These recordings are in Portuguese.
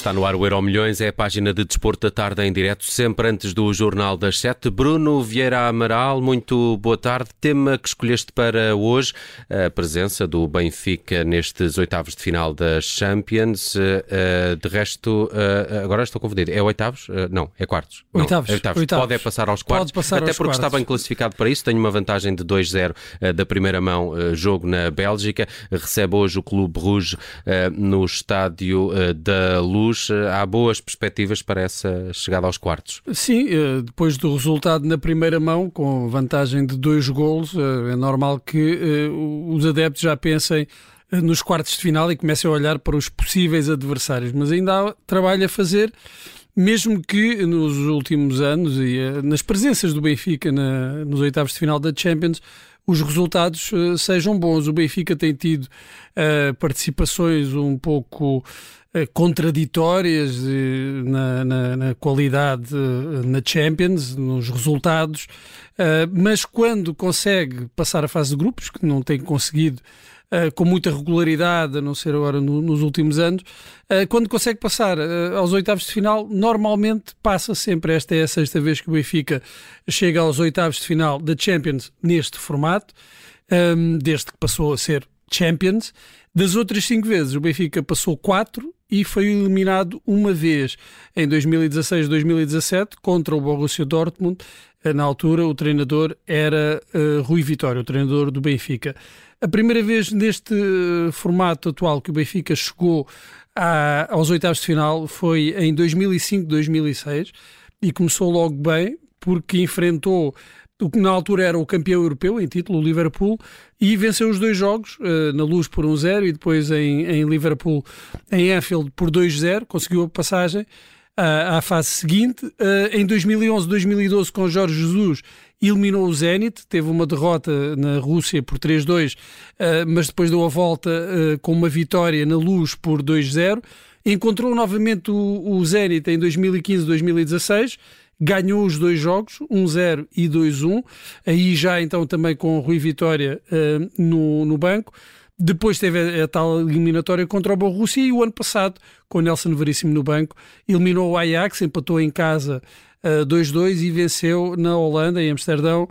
Está no ar o Euro Milhões, é a página de desporto da tarde em direto, sempre antes do Jornal das Sete. Bruno Vieira Amaral, muito boa tarde. Tema que escolheste para hoje, a presença do Benfica nestes oitavos de final das Champions. Eh, de resto, eh, agora estou confundido, é oitavos? Eh, não, é quartos. Não, oitavos. É oitavos. oitavos. Pode é passar aos quartos, passar até aos porque quartos. está bem classificado para isso. Tenho uma vantagem de 2-0 da primeira mão, jogo na Bélgica. Recebe hoje o Clube Rouge no estádio da Luz há boas perspectivas para essa chegada aos quartos. Sim, eh, depois do resultado na primeira mão, com vantagem de dois golos, eh, é normal que eh, os adeptos já pensem nos quartos de final e comecem a olhar para os possíveis adversários. Mas ainda há trabalho a fazer, mesmo que nos últimos anos e nas presenças do Benfica na, nos oitavos de final da Champions, os resultados uh, sejam bons. O Benfica tem tido uh, participações um pouco contraditórias na, na, na, qualidade na Champions, nos resultados, mas quando consegue passar a fase de grupos, que não tem conseguido com muita regularidade, a não ser agora no, nos últimos anos, quando consegue passar aos oitavos de final, normalmente passa sempre. Esta é a sexta vez que o Benfica chega aos oitavos de final da Champions neste formato, um, desde que passou a ser Champions. Das outras cinco vezes, o Benfica passou quatro e foi eliminado uma vez em 2016-2017 contra o Borussia Dortmund. Na altura, o treinador era uh, Rui Vitória, o treinador do Benfica. A primeira vez neste uh, formato atual que o Benfica chegou a, aos oitavos de final foi em 2005-2006 e começou logo bem, porque enfrentou o que na altura era o campeão europeu em título, o Liverpool, e venceu os dois jogos, uh, na Luz por 1-0 e depois em, em, Liverpool, em Anfield, por 2-0, conseguiu a passagem uh, à fase seguinte. Uh, em 2011-2012, com Jorge Jesus, eliminou o Zenit, teve uma derrota na Rússia por 3-2, mas depois deu a volta com uma vitória na Luz por 2-0. Encontrou novamente o, o Zenit em 2015-2016, ganhou os dois jogos, 1-0 e 2-1, aí já então também com o Rui Vitória uh, no, no banco. Depois teve a, a, tal eliminatória contra o Borussia e o ano passado, com o Nelson Veríssimo no banco, eliminou o Ajax, empatou em casa 2-2 uh, e venceu na Holanda, em Amsterdão,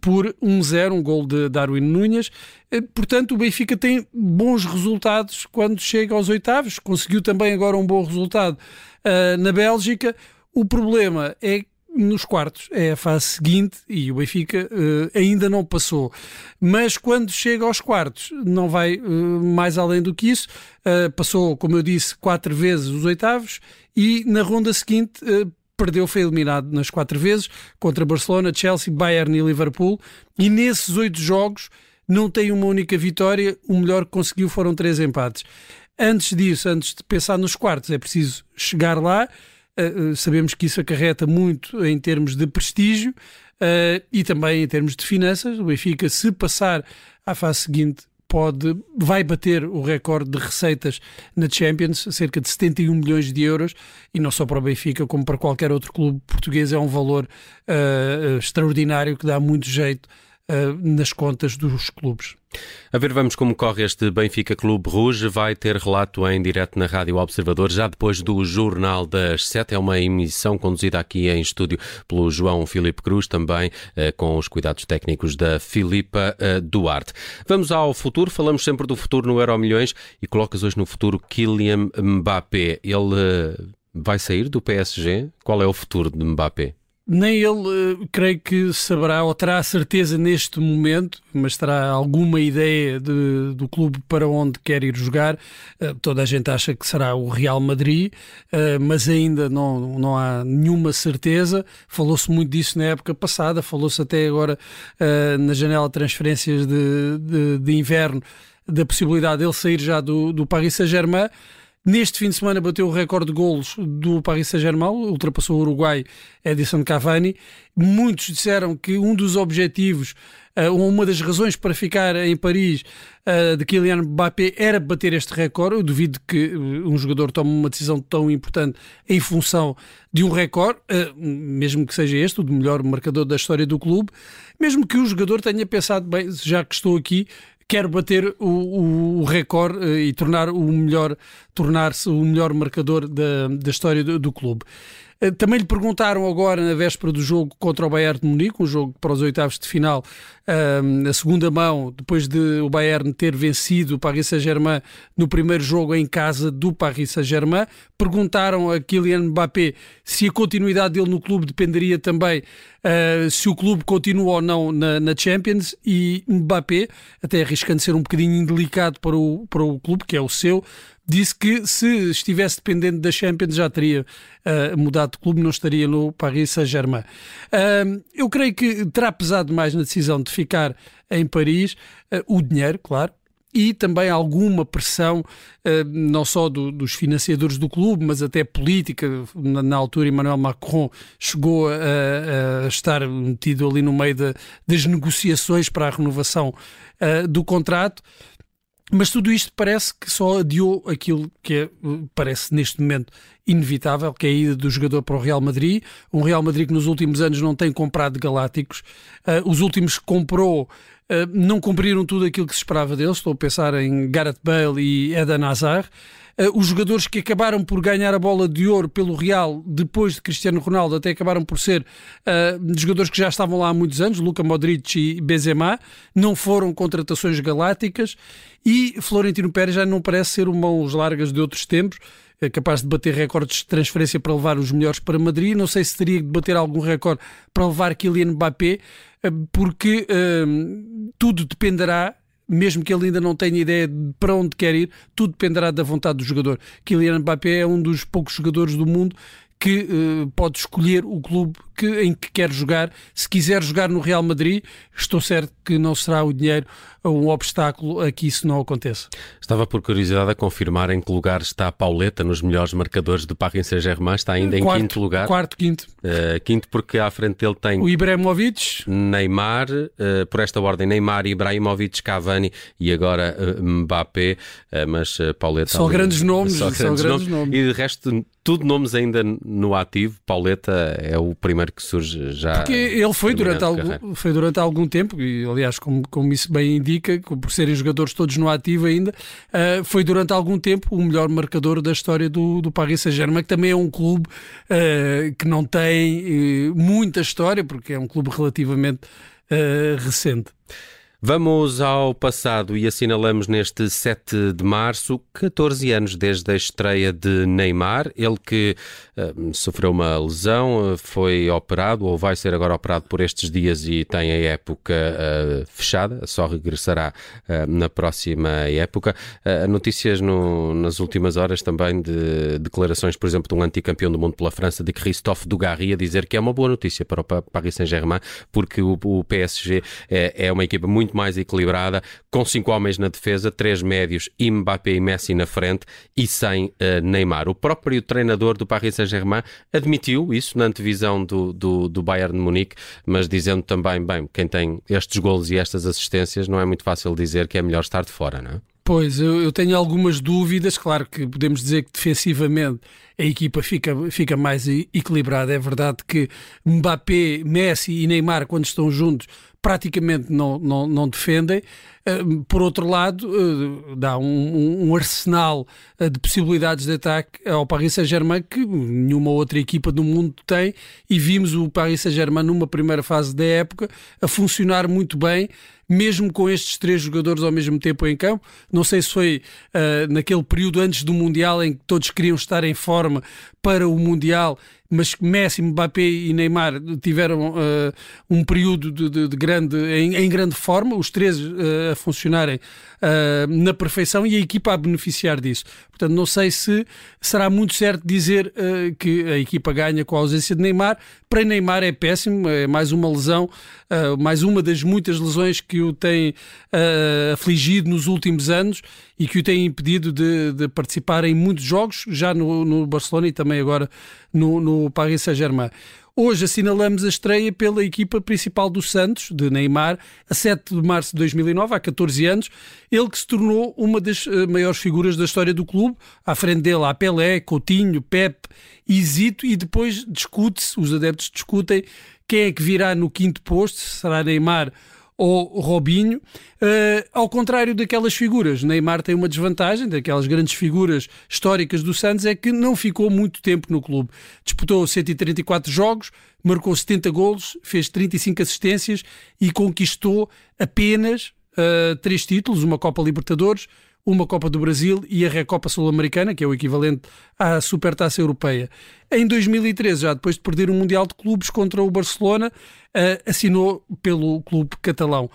por 1-0, um gol de Darwin Núñez. Eh, portanto, o Benfica tem bons resultados quando chega aos oitavos. Conseguiu também agora um bom resultado uh, na Bélgica. O problema é nos quartos, é a fase seguinte e o Benfica uh, ainda não passou. Mas quando chega aos quartos, não vai uh, mais além do que isso. Uh, passou, como eu disse, quatro vezes os oitavos e na ronda seguinte perdeu, foi eliminado nas quatro vezes contra Barcelona, Chelsea, Bayern e Liverpool. E nesses oito jogos não tem uma única vitória. O melhor que conseguiu foram três empates. Antes disso, antes de pensar nos quartos, é preciso chegar lá. Uh, sabemos que isso acarreta muito em termos de prestígio uh, e também em termos de finanças. O Benfica, se passar à fase seguinte, pode, vai bater o recorde de receitas na Champions, cerca de 71 milhões de euros, e não só para o Benfica, como para qualquer outro clube português, é um valor uh, extraordinário que dá muito jeito uh, nas contas dos clubes. A ver, vamos como corre este Benfica Clube Rouge. Vai ter relato em direto na Rádio Observador, já depois do Jornal das Sete. É uma emissão conduzida aqui em estúdio pelo João Filipe Cruz, também eh, com os cuidados técnicos da Filipa eh, Duarte. Vamos ao futuro. Falamos sempre do futuro no Euro Milhões e colocas hoje no futuro Kylian Mbappé. Ele eh, vai sair do PSG? Qual é o futuro de Mbappé? Nem ele, uh, creio que saberá ou terá certeza neste momento, mas terá alguma ideia de, do clube para onde quer ir jogar. Uh, toda a gente acha que será o Real Madrid, uh, mas ainda não, não há nenhuma certeza. Falou-se muito disso na época passada, falou-se até agora na janela de transferências de, de, de inverno da possibilidade de ele sair já do, do Paris Saint-Germain. Neste fim de semana bateu o recorde de golos do Paris Saint-Germain, ultrapassou o Uruguai Edison Cavani. Muitos disseram que um dos objetivos, uh, uma das razões para ficar em Paris uh, de Kylian Mbappé era bater este recorde. Eu duvido que uh, um jogador tome uma decisão tão importante em função de um recorde, mesmo que seja este, o de melhor marcador da história do clube, mesmo que o jogador tenha pensado, bem, já que estou aqui, quer bater o, o recorde e tornar o melhor, tornar-se o melhor marcador da, da história do, do clube. Eh, também lhe perguntaram agora, na véspera do jogo contra o Bayern de Munique, um jogo para os oitavos de final, ehm, a segunda mão, depois de o Bayern ter vencido o Paris Saint-Germain no primeiro jogo em casa do Paris Saint-Germain. Perguntaram a Kylian Mbappé se a continuidade dele no clube dependeria também uh, se o clube continua ou não na, na, Champions e Mbappé, até arriscando ser um bocadinho indelicado para o, para o clube, que é o seu, disse que se estivesse dependente da Champions já teria uh, mudado de clube, não estaria no Paris Saint-Germain. Uh, eu creio que terá pesado mais na decisão de ficar em Paris uh, o dinheiro, claro, e também alguma pressão, não só do, dos financiadores do clube, mas até política. Na, na altura, Emmanuel Macron chegou a, a, estar metido ali no meio de, das negociações para a renovação do contrato. Mas tudo isto parece que só adiou aquilo que é, parece neste momento inevitável, que é a ida do jogador para o Real Madrid. Um Real Madrid que nos últimos anos não tem comprado galácticos. Uh, os últimos que comprou uh, não cumpriram tudo aquilo que se esperava deles. Estou a pensar em Gareth Bale e Eden Hazard. Uh, os jogadores que acabaram por ganhar a bola de ouro pelo Real depois de Cristiano Ronaldo até acabaram por ser uh, jogadores que já estavam lá há muitos anos, Luka Modric e Benzema, não foram contratações galácticas e Florentino Pérez já não parece ser o mãos largas de outros tempos, é capaz de bater recordes de transferência para levar os melhores para Madrid. Não sei se teria de bater algum recorde para levar Kylian Mbappé, porque tudo dependerá mesmo que ele ainda não tenha ideia de para onde quer ir, tudo dependerá da vontade do jogador. Kylian Mbappé é um dos poucos jogadores do mundo que uh, pode escolher o clube que, em que quer jogar. Se quiser jogar no Real Madrid, estou certo que não será o dinheiro um obstáculo a que isso não aconteça. Estava por curiosidade a confirmar em que lugar está a Pauleta nos melhores marcadores do Paris Saint-Germain. Está ainda quarto, em quinto lugar. Quarto, quinto. Uh, quinto porque à frente dele tem... O Ibrahimovic. Neymar, uh, por esta ordem, Neymar, Ibrahimovic, Cavani e agora uh, Mbappé. mas Pauleta... São ali, grandes nomes. Só grandes, grandes nomes. nomes. E de resto, tudo nomes ainda no ativo. Pauleta é o primeiro que surge já. Porque ele foi durante, algum, foi durante algum tempo, e aliás, como, como isso bem indica, por serem jogadores todos no ativo ainda, uh, foi durante algum tempo o melhor marcador da história do, do Paris Saint-Germain, que também é um clube uh, que não tem uh, muita história, porque é um clube relativamente recente. Vamos ao passado e assinalamos neste 7 de março 14 anos desde a estreia de Neymar. Ele que uh, sofreu uma lesão, foi operado ou vai ser agora operado por estes dias e tem a época uh, fechada, só regressará na próxima época. notícias no, nas últimas horas também de declarações, por exemplo, de um anticampeão do mundo pela França, de Christophe Dugarry, a dizer que é uma boa notícia para o Paris Saint-Germain, porque o, o PSG é, é uma equipa muito muito mais equilibrada, com cinco homens na defesa, três médios, Mbappé e Messi na frente e sem uh, Neymar. O próprio treinador do Paris Saint-Germain admitiu isso na antevisão do, do, do Bayern de Munique, mas dizendo também, bem, quem tem estes golos e estas assistências, não é muito fácil dizer que é melhor estar de fora, não é? Pois, eu, tenho algumas dúvidas. Claro que podemos dizer que defensivamente a equipa fica, fica mais equilibrada. É verdade que Mbappé, Messi e Neymar, quando estão juntos, praticamente não, não, não defendem. Eh, por outro lado, eh, dá um, um, arsenal eh, de possibilidades de ataque ao Paris Saint-Germain que nenhuma outra equipa do mundo tem e vimos o Paris Saint-Germain numa primeira fase da época a funcionar muito bem mesmo com estes três jogadores ao mesmo tempo em campo. Não sei se foi uh, naquele período antes do Mundial em que todos queriam estar em forma para o Mundial mas Messi, Mbappé e Neymar tiveram uh, um período de, de, de grande, em, em, grande forma, os três uh, a funcionarem uh, na perfeição e a equipa a beneficiar disso. Portanto, não sei se será muito certo dizer que a equipa ganha com a ausência de Neymar. Para Neymar é péssimo, é mais uma lesão, mais uma das muitas lesões que o tem afligido nos últimos anos e que o tem impedido de, de participar em muitos jogos, já no, no Barcelona e também agora no, no Paris Saint-Germain. Hoje assinalamos a estreia pela equipa principal do Santos, de Neymar, a 7 de março de 2009, há 14 anos. Ele que se tornou uma das uh, maiores figuras da história do clube. À frente dele há Pelé, Coutinho, Pepe Zito. E depois discute-se, os adeptos discutem, quem é que virá no quinto posto, será Neymar ou Robinho. Uh, ao contrário daquelas figuras, Neymar tem uma desvantagem, daquelas grandes figuras históricas do Santos, é que não ficou muito tempo no clube. Disputou 134 jogos, marcou 70 golos, fez 35 assistências e conquistou apenas uh, três títulos, uma Copa Libertadores, uma Copa do Brasil e a Recopa Sul-Americana, que é o equivalente à Supertaça Europeia. Em 2013, já depois de perder o Mundial de Clubes contra o Barcelona, uh, assinou pelo clube catalão.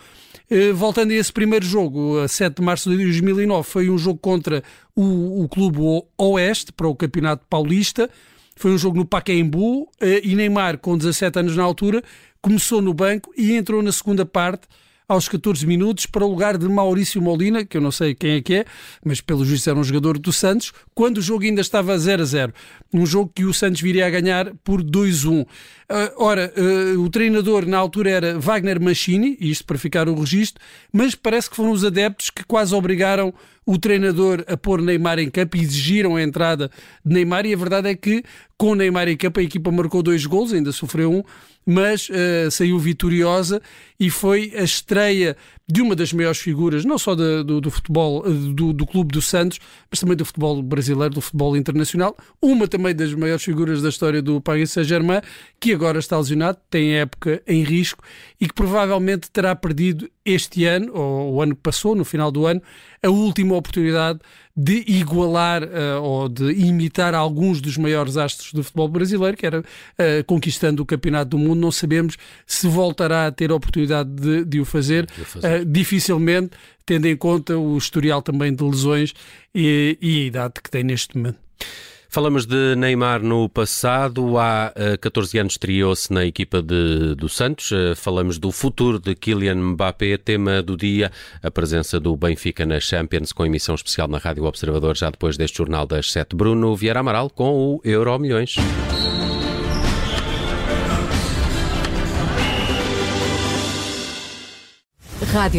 Uh, voltando a esse primeiro jogo, a 7 de março de 2009, foi um jogo contra o, o Clube Oeste para o Campeonato Paulista. Foi um jogo no Pacaembu uh, e Neymar, com 17 anos na altura, começou no banco e entrou na segunda parte aos 14 minutos para o lugar de Maurício Molina, que eu não sei quem é que é, mas pelo juiz era um jogador do Santos, quando o jogo ainda estava 0 a 0. Um jogo que o Santos viria a ganhar por 2-1. Uh, ah, ora, uh, o treinador na altura era Wagner Machini, isto para ficar o registro, mas parece que foram os adeptos que quase obrigaram o treinador a pôr Neymar em campo exigiram a entrada de Neymar, e a verdade é que com Neymar em campo a equipa marcou dois gols, ainda sofreu um, mas uh, saiu vitoriosa e foi a estreia de uma das maiores figuras, não só do, do, do futebol, eh, do, do, Clube do Santos, mas também do futebol brasileiro, do futebol internacional, uma também das maiores figuras da história do Paris Saint-Germain, que agora está lesionado, tem época em risco e que provavelmente terá perdido este ano, ou o ano que passou, no final do ano, a última oportunidade de igualar uh, ou de imitar alguns dos maiores astros do futebol brasileiro, que era uh, conquistando o Campeonato do Mundo. Não sabemos se voltará a ter a oportunidade de, de o fazer. De fazer. Uh, dificilmente, tendo em conta o historial também de lesões e, e a idade que tem neste momento. Falamos de Neymar no passado, há 14 eh, anos estreou-se na equipa de, do Santos. Eh, falamos do futuro de Kylian Mbappé, tema do dia, a presença do Benfica na Champions, com emissão especial na Rádio Observador, já depois deste jornal das 7. Bruno Vieira Amaral com o Euro Milhões. Rádio